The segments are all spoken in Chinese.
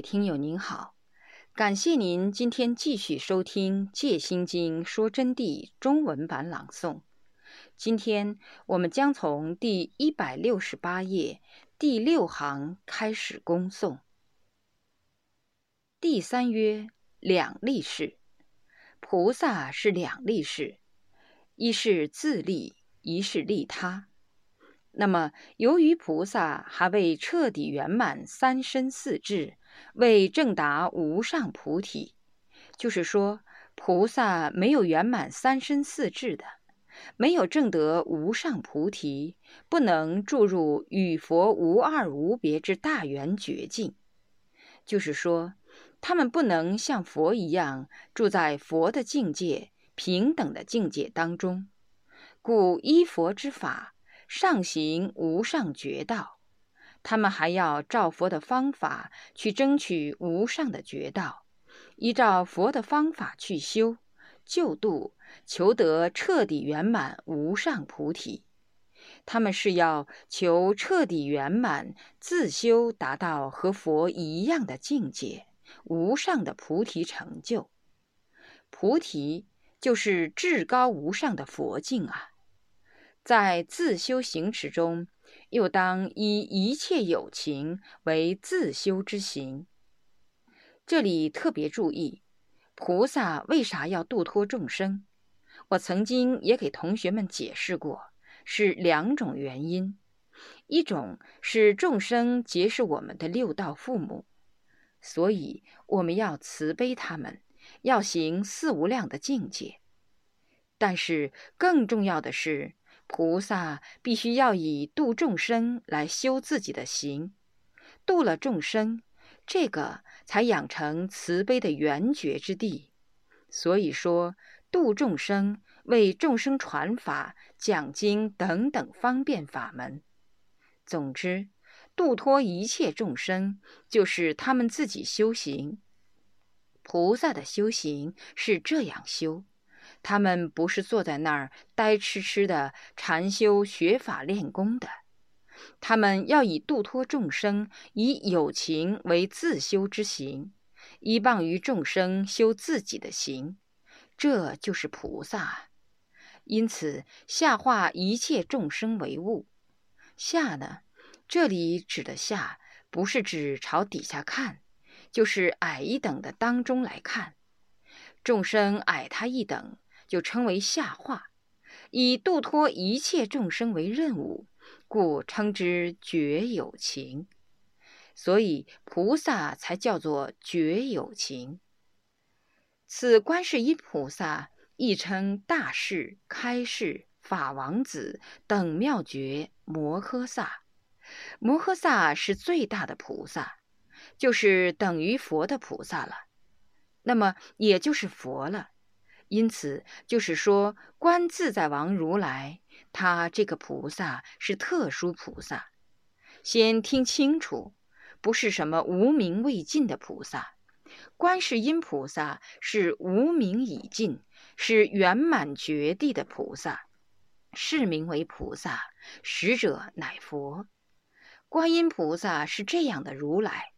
听友您好，感谢您今天继续收听《戒心经说真谛》中文版朗诵。今天我们将从第一百六十八页第六行开始恭诵。第三曰：两立事，菩萨是两立事，一是自利，一是利他。那么，由于菩萨还未彻底圆满三身四智，为正达无上菩提，就是说，菩萨没有圆满三身四智的，没有证得无上菩提，不能注入与佛无二无别之大圆觉境。就是说，他们不能像佛一样住在佛的境界平等的境界当中，故依佛之法。上行无上觉道，他们还要照佛的方法去争取无上的觉道，依照佛的方法去修救度，求得彻底圆满无上菩提。他们是要求彻底圆满自修，达到和佛一样的境界，无上的菩提成就。菩提就是至高无上的佛境啊。在自修行持中，又当以一切有情为自修之行。这里特别注意，菩萨为啥要度脱众生？我曾经也给同学们解释过，是两种原因：一种是众生皆是我们的六道父母，所以我们要慈悲他们，要行四无量的境界；但是更重要的是。菩萨必须要以度众生来修自己的行，度了众生，这个才养成慈悲的圆觉之地。所以说，度众生为众生传法、讲经等等方便法门。总之，度脱一切众生，就是他们自己修行。菩萨的修行是这样修。他们不是坐在那儿呆痴痴的禅修学法练功的，他们要以度脱众生、以有情为自修之行，依傍于众生修自己的行，这就是菩萨。因此，下化一切众生为物。下呢，这里指的下，不是指朝底下看，就是矮一等的当中来看，众生矮他一等。就称为下化，以度脱一切众生为任务，故称之觉有情。所以菩萨才叫做觉有情。此观世音菩萨亦称大士、开示、法王子等妙觉摩诃萨。摩诃萨是最大的菩萨，就是等于佛的菩萨了。那么也就是佛了。因此，就是说，观自在王如来，他这个菩萨是特殊菩萨。先听清楚，不是什么无名未尽的菩萨。观世音菩萨是无名已尽，是圆满绝地的菩萨，是名为菩萨，实者乃佛。观音菩萨是这样的如来。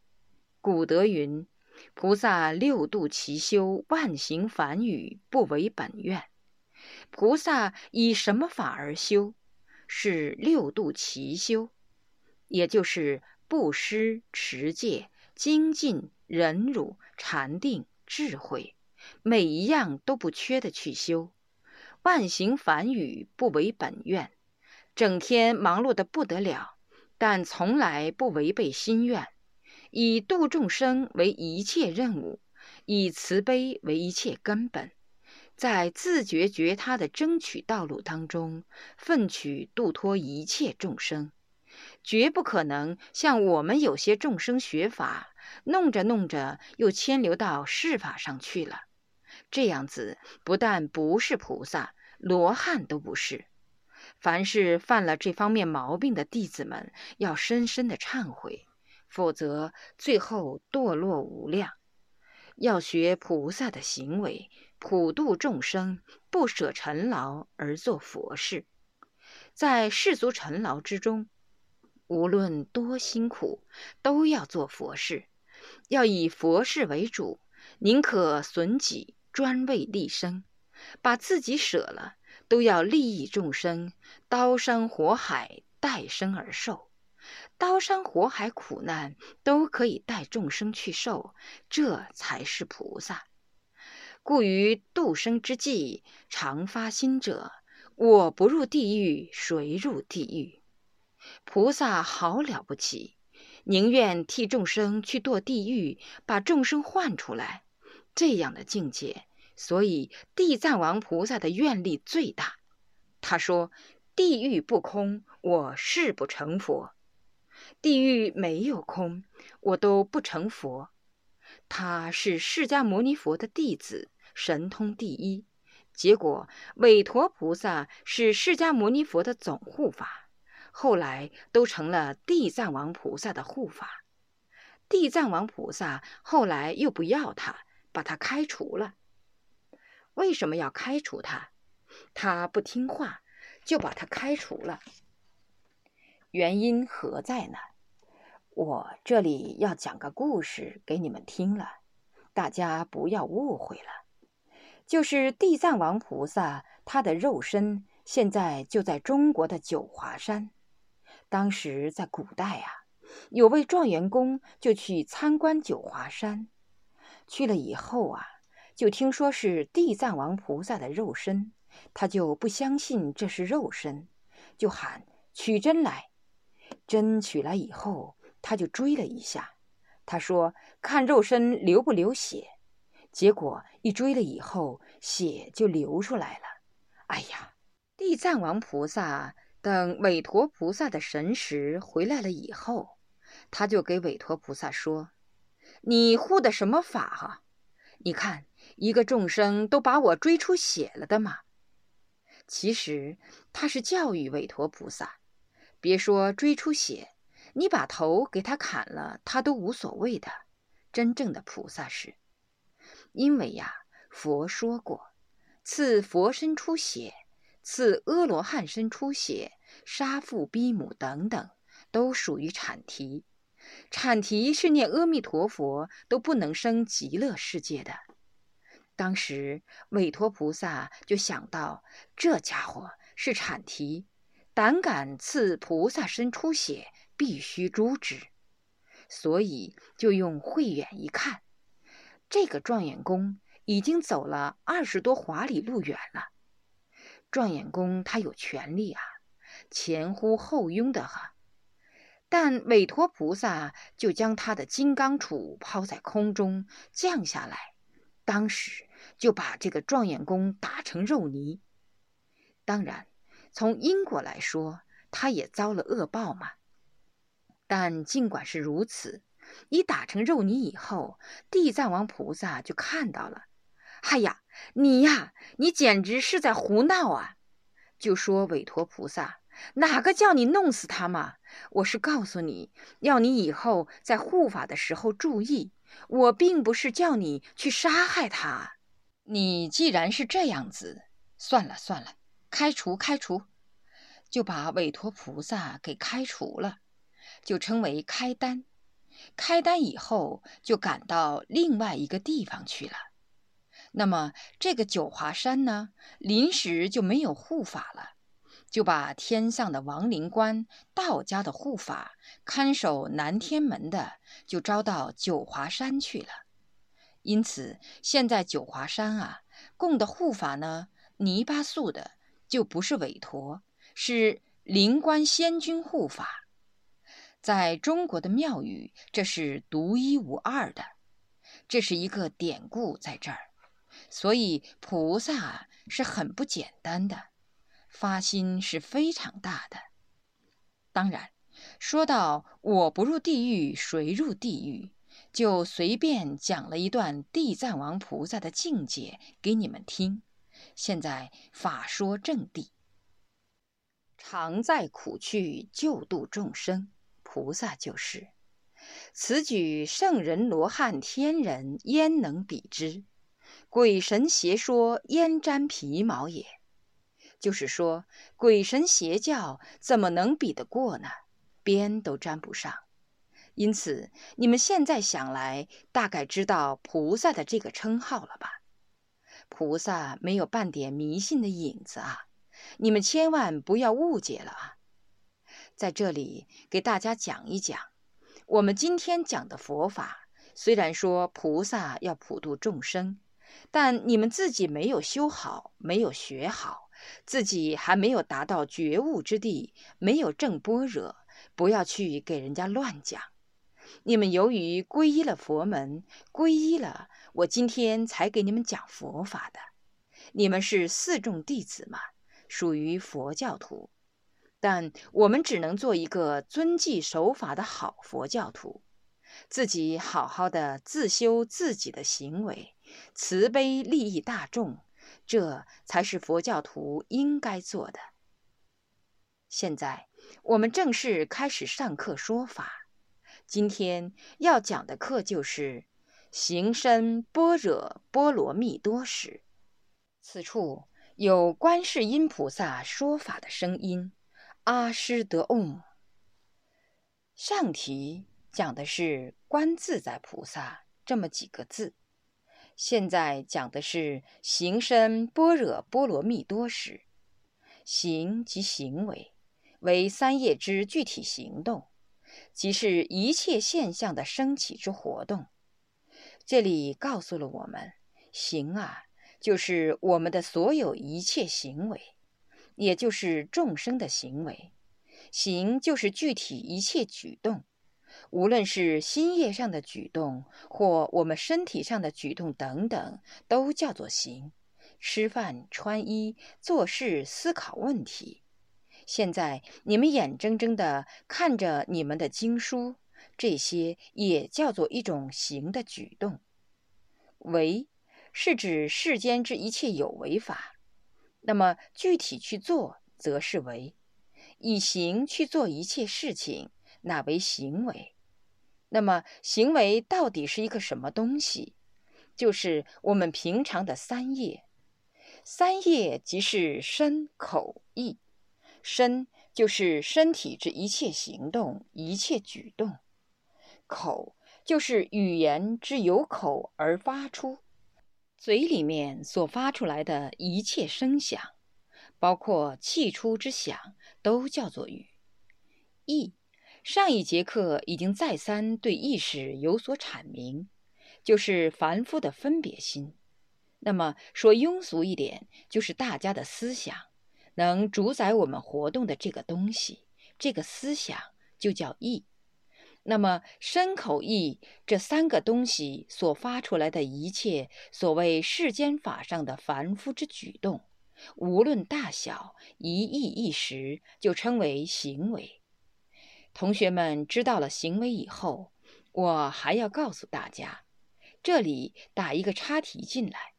古德云。菩萨六度其修，万行梵语，不为本愿。菩萨以什么法而修？是六度其修，也就是布施、持戒、精进、忍辱、禅定、智慧，每一样都不缺的去修。万行梵语，不为本愿，整天忙碌的不得了，但从来不违背心愿。以度众生为一切任务，以慈悲为一切根本，在自觉觉他的争取道路当中，奋取度脱一切众生，绝不可能像我们有些众生学法，弄着弄着又牵流到世法上去了。这样子不但不是菩萨，罗汉都不是。凡是犯了这方面毛病的弟子们，要深深的忏悔。否则，最后堕落无量。要学菩萨的行为，普度众生，不舍尘劳而做佛事。在世俗尘劳之中，无论多辛苦，都要做佛事。要以佛事为主，宁可损己，专为利生，把自己舍了，都要利益众生。刀山火海，带生而受，刀山火海苦难都可以带众生去受，这才是菩萨。故于度生之际，常发心者，我不入地狱，谁入地狱？菩萨好了不起，宁愿替众生去堕地狱，把众生换出来，这样的境界。所以地藏王菩萨的愿力最大。他说：“地狱不空，我誓不成佛；地狱没有空，我都不成佛。”他是释迦牟尼佛的弟子。神通第一，结果韦陀菩萨是释迦牟尼佛的总护法，后来都成了地藏王菩萨的护法。地藏王菩萨后来又不要他，把他开除了。为什么要开除他？他不听话，就把他开除了。原因何在呢？我这里要讲个故事给你们听了，大家不要误会了。就是地藏王菩萨，他的肉身现在就在中国的九华山。当时在古代啊，有位状元公就去参观九华山，去了以后啊，就听说是地藏王菩萨的肉身，他就不相信这是肉身，就喊取针来。针取来以后，他就追了一下，他说看肉身流不流血。结果一追了以后，血就流出来了。哎呀！地藏王菩萨等韦陀菩萨的神识回来了以后，他就给韦陀菩萨说：“你护的什么法啊？你看一个众生都把我追出血了的嘛。”其实他是教育韦陀菩萨，别说追出血，你把头给他砍了，他都无所谓的。真正的菩萨是。因为呀，佛说过，赐佛身出血，赐阿罗汉身出血，杀父逼母等等，都属于阐提。阐提是念阿弥陀佛都不能生极乐世界的。当时韦陀菩萨就想到，这家伙是阐提，胆敢赐菩萨身出血，必须诛之。所以就用慧眼一看。这个状元公已经走了二十多华里路远了。状元公他有权利啊，前呼后拥的哈。但韦陀菩萨就将他的金刚杵抛在空中降下来，当时就把这个状元公打成肉泥。当然，从因果来说，他也遭了恶报嘛。但尽管是如此。你打成肉泥以后，地藏王菩萨就看到了。哎呀，你呀，你简直是在胡闹啊！就说韦陀菩萨，哪个叫你弄死他嘛？我是告诉你要你以后在护法的时候注意，我并不是叫你去杀害他。你既然是这样子，算了算了，开除开除，就把韦陀菩萨给开除了，就称为开单。开单以后，就赶到另外一个地方去了。那么这个九华山呢，临时就没有护法了，就把天上的王灵官、道家的护法、看守南天门的，就招到九华山去了。因此，现在九华山啊，供的护法呢，泥巴塑的就不是韦陀，是灵官仙君护法。在中国的庙宇，这是独一无二的，这是一个典故在这儿。所以菩萨是很不简单的，发心是非常大的。当然，说到我不入地狱，谁入地狱，就随便讲了一段地藏王菩萨的境界给你们听。现在法说正谛，常在苦趣救度众生。菩萨就是，此举圣人罗汉天人焉能比之？鬼神邪说焉沾皮毛也？就是说，鬼神邪教怎么能比得过呢？边都沾不上。因此，你们现在想来，大概知道菩萨的这个称号了吧？菩萨没有半点迷信的影子啊！你们千万不要误解了啊！在这里给大家讲一讲，我们今天讲的佛法，虽然说菩萨要普度众生，但你们自己没有修好，没有学好，自己还没有达到觉悟之地，没有正般若，不要去给人家乱讲。你们由于皈依了佛门，皈依了，我今天才给你们讲佛法的。你们是四众弟子嘛，属于佛教徒，但我们只能做一个遵纪守法的好佛教徒，自己好好的自修自己的行为，慈悲利益大众，这才是佛教徒应该做的。现在我们正式开始上课说法。今天要讲的课就是《行深般若波罗蜜多时》。此处有观世音菩萨说法的声音，阿师得嗡。上题讲的是观自在菩萨这么几个字，现在讲的是行深般若波罗蜜多时。行即行为，为三业之具体行动。即是一切现象的升起之活动。这里告诉了我们，行啊，就是我们的所有一切行为，也就是众生的行为。行就是具体一切举动，无论是心业上的举动，或我们身体上的举动等等，都叫做行。吃饭、穿衣、做事、思考问题。现在你们眼睁睁的看着你们的经书，这些也叫做一种行的举动。为是指世间之一切有为法，那么具体去做，则是为；以行去做一切事情，那为行为。那么行为到底是一个什么东西？就是我们平常的三业。三业即是身、口、意。身就是身体之一切行动、一切举动；口就是语言之由口而发出，嘴里面所发出来的一切声响，包括气出之响，都叫做语。意，上一节课已经再三对意识有所阐明，就是凡夫的分别心。那么说庸俗一点，就是大家的思想。能主宰我们活动的这个东西，这个思想就叫意。那么身口意这三个东西所发出来的一切所谓世间法上的凡夫之举动，无论大小，一意一时，就称为行为。同学们知道了行为以后，我还要告诉大家，这里打一个插题进来。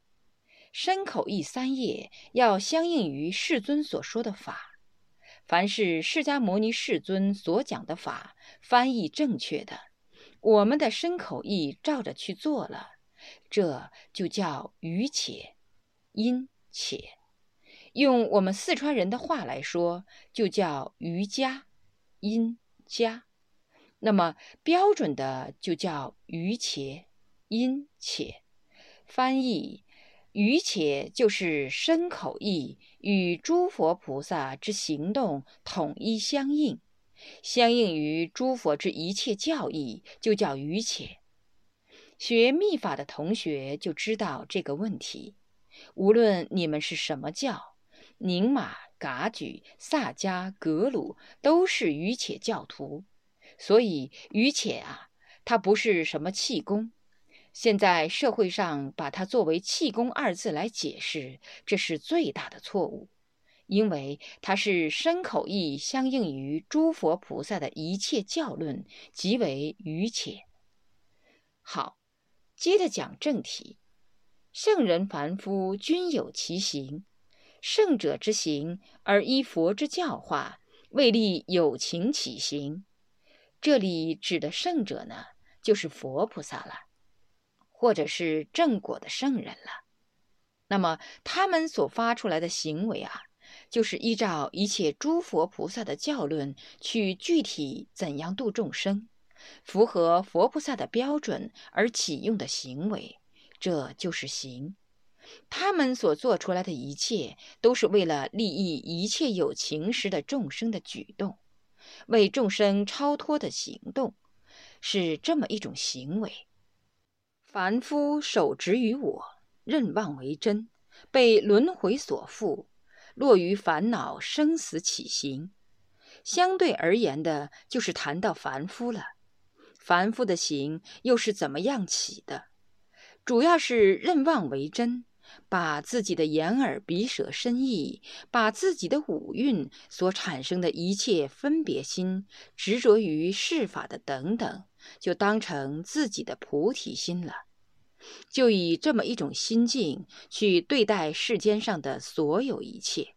身口意三业要相应于世尊所说的法，凡是释迦牟尼世尊所讲的法，翻译正确的，我们的身口意照着去做了，这就叫愚且，因且，用我们四川人的话来说，就叫瑜伽，因加，那么标准的就叫愚且，因且，翻译。余且就是身口意与诸佛菩萨之行动统一相应，相应于诸佛之一切教义，就叫余且。学密法的同学就知道这个问题。无论你们是什么教，宁玛、噶举、萨迦、格鲁，都是余且教徒。所以余且啊，它不是什么气功。现在社会上把它作为“气功”二字来解释，这是最大的错误，因为它是身口意相应于诸佛菩萨的一切教论，即为愚且。好，接着讲正题。圣人凡夫均有其行，圣者之行而依佛之教化，为立有情起行。这里指的圣者呢，就是佛菩萨了。或者是正果的圣人了，那么他们所发出来的行为啊，就是依照一切诸佛菩萨的教论去具体怎样度众生，符合佛菩萨的标准而启用的行为，这就是行。他们所做出来的一切，都是为了利益一切有情时的众生的举动，为众生超脱的行动，是这么一种行为。凡夫守执于我，任妄为真，被轮回所缚，落于烦恼生死起行。相对而言的，就是谈到凡夫了。凡夫的行又是怎么样起的？主要是任妄为真。把自己的眼耳鼻舌身意，把自己的五蕴所产生的一切分别心、执着于事法的等等，就当成自己的菩提心了。就以这么一种心境去对待世间上的所有一切。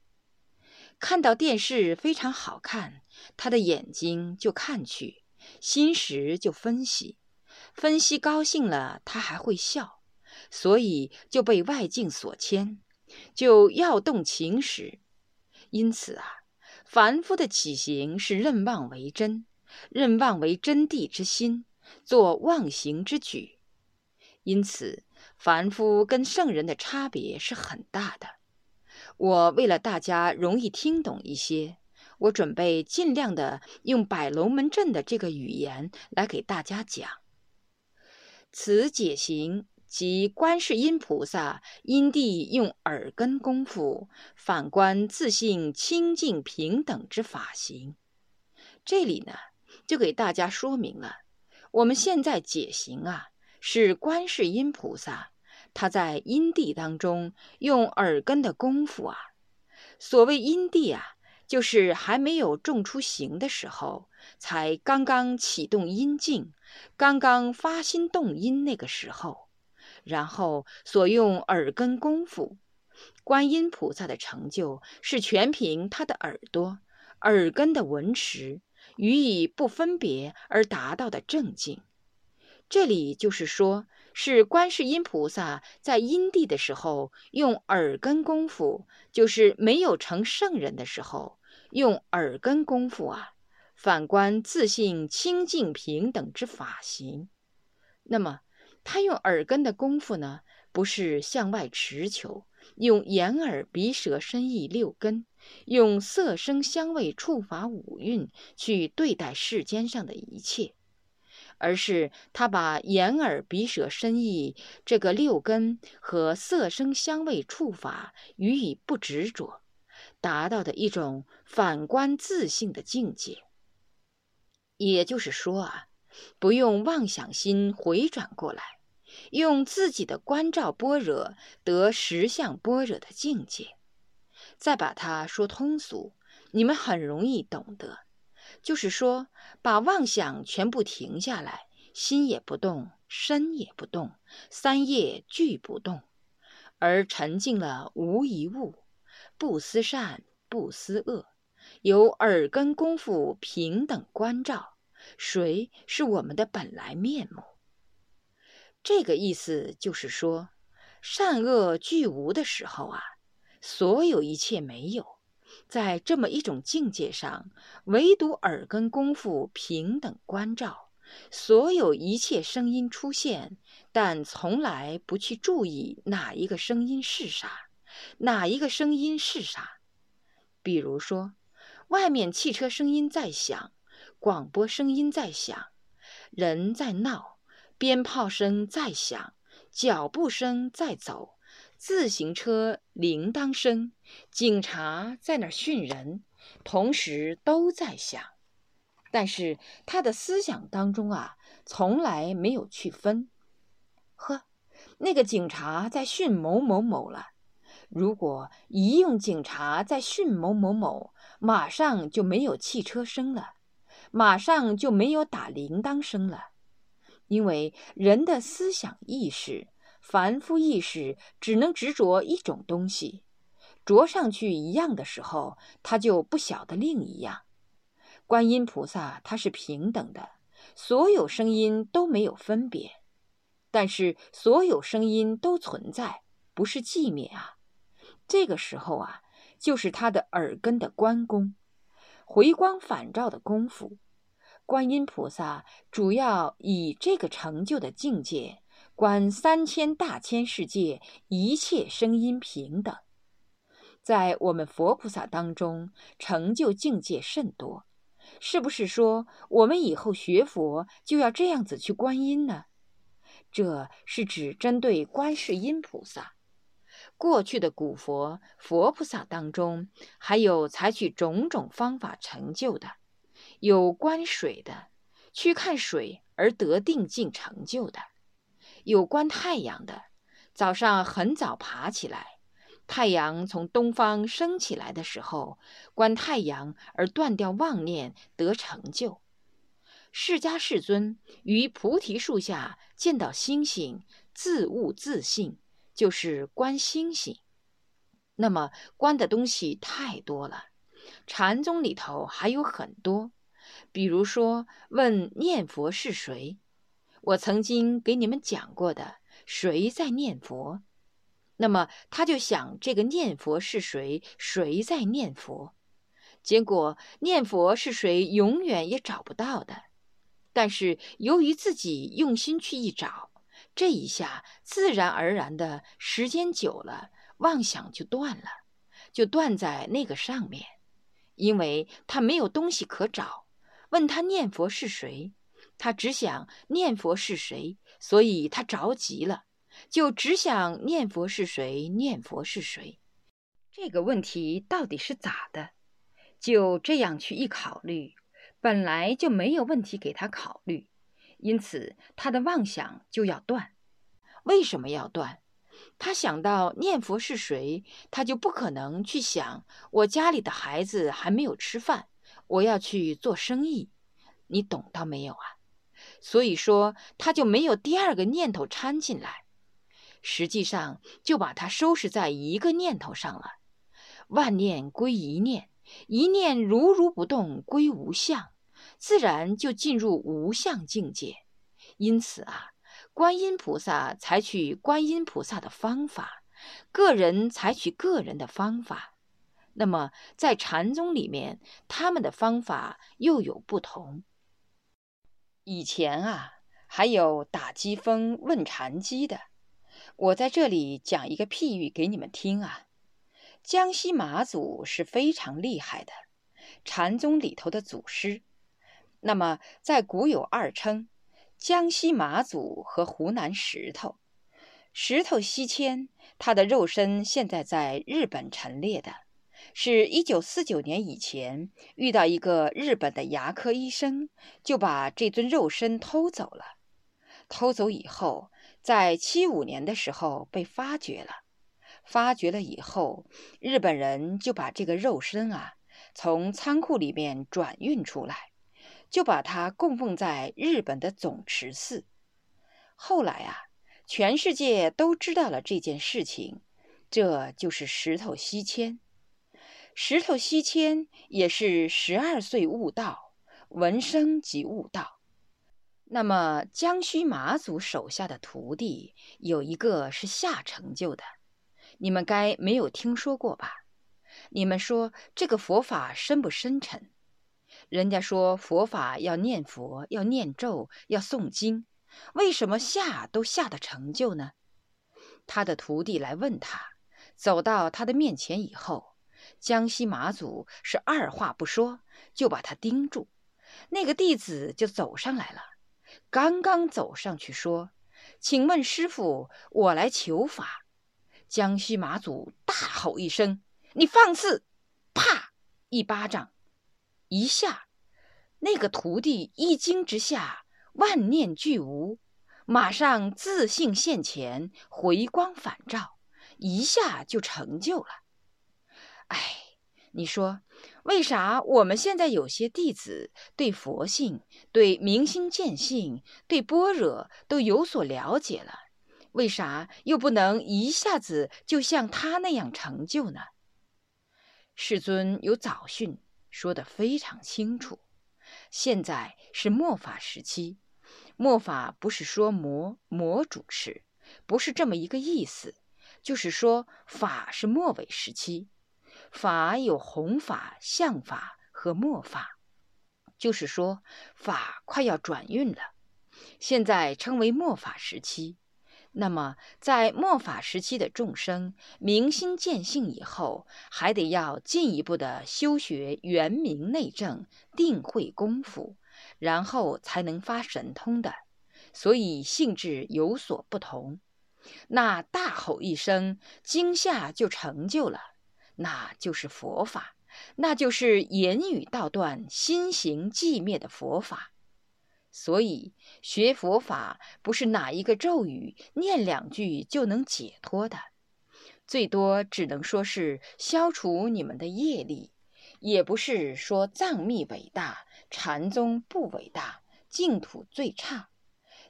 看到电视非常好看，他的眼睛就看去，心识就分析，分析高兴了，他还会笑。所以就被外境所牵，就要动情识。因此啊，凡夫的起行是任妄为真，任妄为真谛之心，做妄行之举。因此，凡夫跟圣人的差别是很大的。我为了大家容易听懂一些，我准备尽量的用摆龙门阵的这个语言来给大家讲。此解行。即观世音菩萨因地用耳根功夫反观自性清净平等之法行，这里呢就给大家说明了，我们现在解行啊，是观世音菩萨他在因地当中用耳根的功夫啊。所谓因地啊，就是还没有种出行的时候，才刚刚启动阴境，刚刚发心动因那个时候。然后所用耳根功夫，观音菩萨的成就是全凭他的耳朵、耳根的闻持，予以不分别而达到的正境。这里就是说，是观世音菩萨在因地的时候用耳根功夫，就是没有成圣人的时候用耳根功夫啊，反观自信清净平等之法行。那么。他用耳根的功夫呢，不是向外持求，用眼耳鼻舌身意六根，用色声香味触法五蕴去对待世间上的一切，而是他把眼耳鼻舌身意这个六根和色声香味触法予以不执着，达到的一种反观自性的境界。也就是说啊。不用妄想心回转过来，用自己的观照般若得实相般若的境界，再把它说通俗，你们很容易懂得。就是说，把妄想全部停下来，心也不动，身也不动，三业俱不动，而沉静了无一物，不思善，不思恶，由耳根功夫平等关照。谁是我们的本来面目？这个意思就是说，善恶俱无的时候啊，所有一切没有，在这么一种境界上，唯独耳根功夫平等关照，所有一切声音出现，但从来不去注意哪一个声音是啥，哪一个声音是啥。比如说，外面汽车声音在响。广播声音在响，人在闹，鞭炮声在响，脚步声在走，自行车铃铛声，警察在那儿训人，同时都在响。但是他的思想当中啊，从来没有去分。呵，那个警察在训某某某了。如果一用警察在训某某某，马上就没有汽车声了。马上就没有打铃铛声了，因为人的思想意识、凡夫意识只能执着一种东西，着上去一样的时候，他就不晓得另一样。观音菩萨他是平等的，所有声音都没有分别，但是所有声音都存在，不是寂灭啊。这个时候啊，就是他的耳根的关公。回光返照的功夫，观音菩萨主要以这个成就的境界，观三千大千世界一切声音平等。在我们佛菩萨当中，成就境界甚多，是不是说我们以后学佛就要这样子去观音呢？这是指针对观世音菩萨。过去的古佛佛菩萨当中，还有采取种种方法成就的，有观水的，去看水而得定境成就的；有观太阳的，早上很早爬起来。太阳从东方升起来的时候，观太阳而断掉妄念，得成就。释迦世尊于菩提树下见到星星，自悟自信，就是观星星。那么观的东西太多了，禅宗里头还有很多，比如说问念佛是谁，我曾经给你们讲过的，谁在念佛？那么他就想，这个念佛是谁？谁在念佛？结果念佛是谁，永远也找不到的。但是由于自己用心去一找，这一下自然而然的，时间久了，妄想就断了，就断在那个上面，因为他没有东西可找。问他念佛是谁，他只想念佛是谁，所以他着急了。就只想念佛是谁？念佛是谁？这个问题到底是咋的？就这样去一考虑，本来就没有问题给他考虑，因此他的妄想就要断。为什么要断？他想到念佛是谁，他就不可能去想我家里的孩子还没有吃饭，我要去做生意。你懂到没有啊？所以说他就没有第二个念头掺进来。实际上就把它收拾在一个念头上了，万念归一念，一念如如不动归无相，自然就进入无相境界。因此啊，观音菩萨采取观音菩萨的方法，个人采取个人的方法。那么在禅宗里面，他们的方法又有不同。以前啊，还有打机锋问禅机的。我在这里讲一个譬喻给你们听啊。江西马祖是非常厉害的禅宗里头的祖师。那么在古有二称：江西马祖和湖南石头。石头西迁，他的肉身现在在日本陈列的，是一九四九年以前遇到一个日本的牙科医生，就把这尊肉身偷走了。偷走以后。在七五年的时候被发掘了，发掘了以后，日本人就把这个肉身啊从仓库里面转运出来，就把它供奉在日本的总持寺。后来啊，全世界都知道了这件事情，这就是石头西迁。石头西迁也是十二岁悟道，闻声即悟道。那么，江须马祖手下的徒弟有一个是下成就的，你们该没有听说过吧？你们说这个佛法深不深沉？人家说佛法要念佛，要念咒，要诵经，为什么下都下的成就呢？他的徒弟来问他，走到他的面前以后，江西马祖是二话不说就把他盯住，那个弟子就走上来了。刚刚走上去说：“请问师傅，我来求法。”江西马祖大吼一声：“你放肆！”啪，一巴掌，一下，那个徒弟一惊之下，万念俱无，马上自信现前，回光返照，一下就成就了。哎。你说，为啥我们现在有些弟子对佛性、对明心见性、对般若都有所了解了，为啥又不能一下子就像他那样成就呢？世尊有早训，说得非常清楚。现在是末法时期，末法不是说魔魔主持，不是这么一个意思，就是说法是末尾时期。法有弘法、相法和末法，就是说，法快要转运了，现在称为末法时期。那么，在末法时期的众生明心见性以后，还得要进一步的修学圆明内证、定慧功夫，然后才能发神通的。所以性质有所不同。那大吼一声，惊吓就成就了，那就是佛法，那就是言语道断、心行寂灭的佛法。所以学佛法不是哪一个咒语念两句就能解脱的，最多只能说是消除你们的业力，也不是说藏密伟大，禅宗不伟大，净土最差，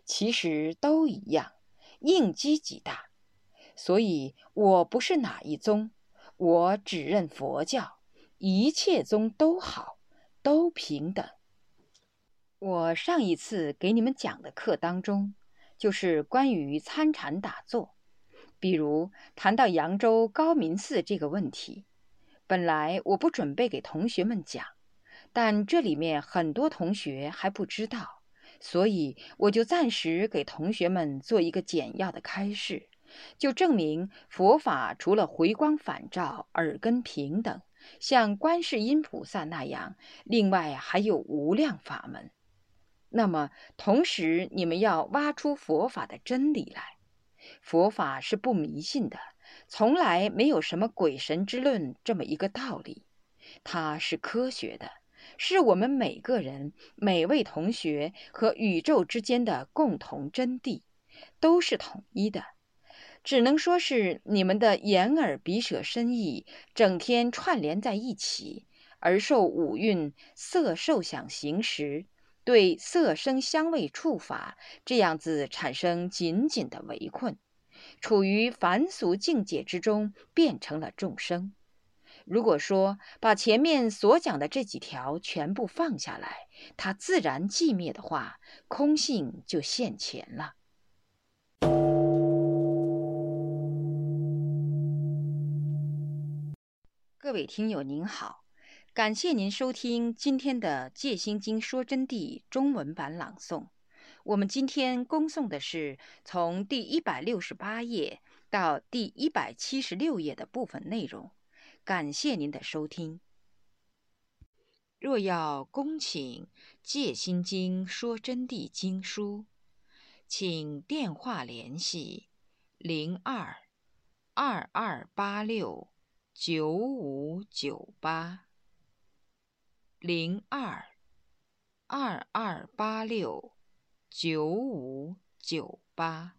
其实都一样，应机极大。所以我不是哪一宗，我只认佛教，一切宗都好，都平等。我上一次给你们讲的课当中，就是关于参禅打坐，比如谈到扬州高明寺这个问题。本来我不准备给同学们讲，但这里面很多同学还不知道，所以我就暂时给同学们做一个简要的开示，就证明佛法除了回光返照、耳根平等，像观世音菩萨那样，另外还有无量法门。那么，同时你们要挖出佛法的真理来。佛法是不迷信的，从来没有什么鬼神之论这么一个道理。它是科学的，是我们每个人、每位同学和宇宙之间的共同真谛，都是统一的。只能说是你们的眼耳鼻舌身意整天串联在一起，而受五蕴色受想行识。对色声香味触法这样子产生紧紧的围困，处于凡俗境界之中，变成了众生。如果说把前面所讲的这几条全部放下来，它自然寂灭的话，空性就现前了。各位听友您好。感谢您收听今天的《戒心经说真谛》中文版朗诵。我们今天恭诵的是从第一百六十八页到第一百七十六页的部分内容。感谢您的收听。若要恭请《戒心经说真谛》经书，请电话联系零二二二八六九五九八。零二二二八六九五九八。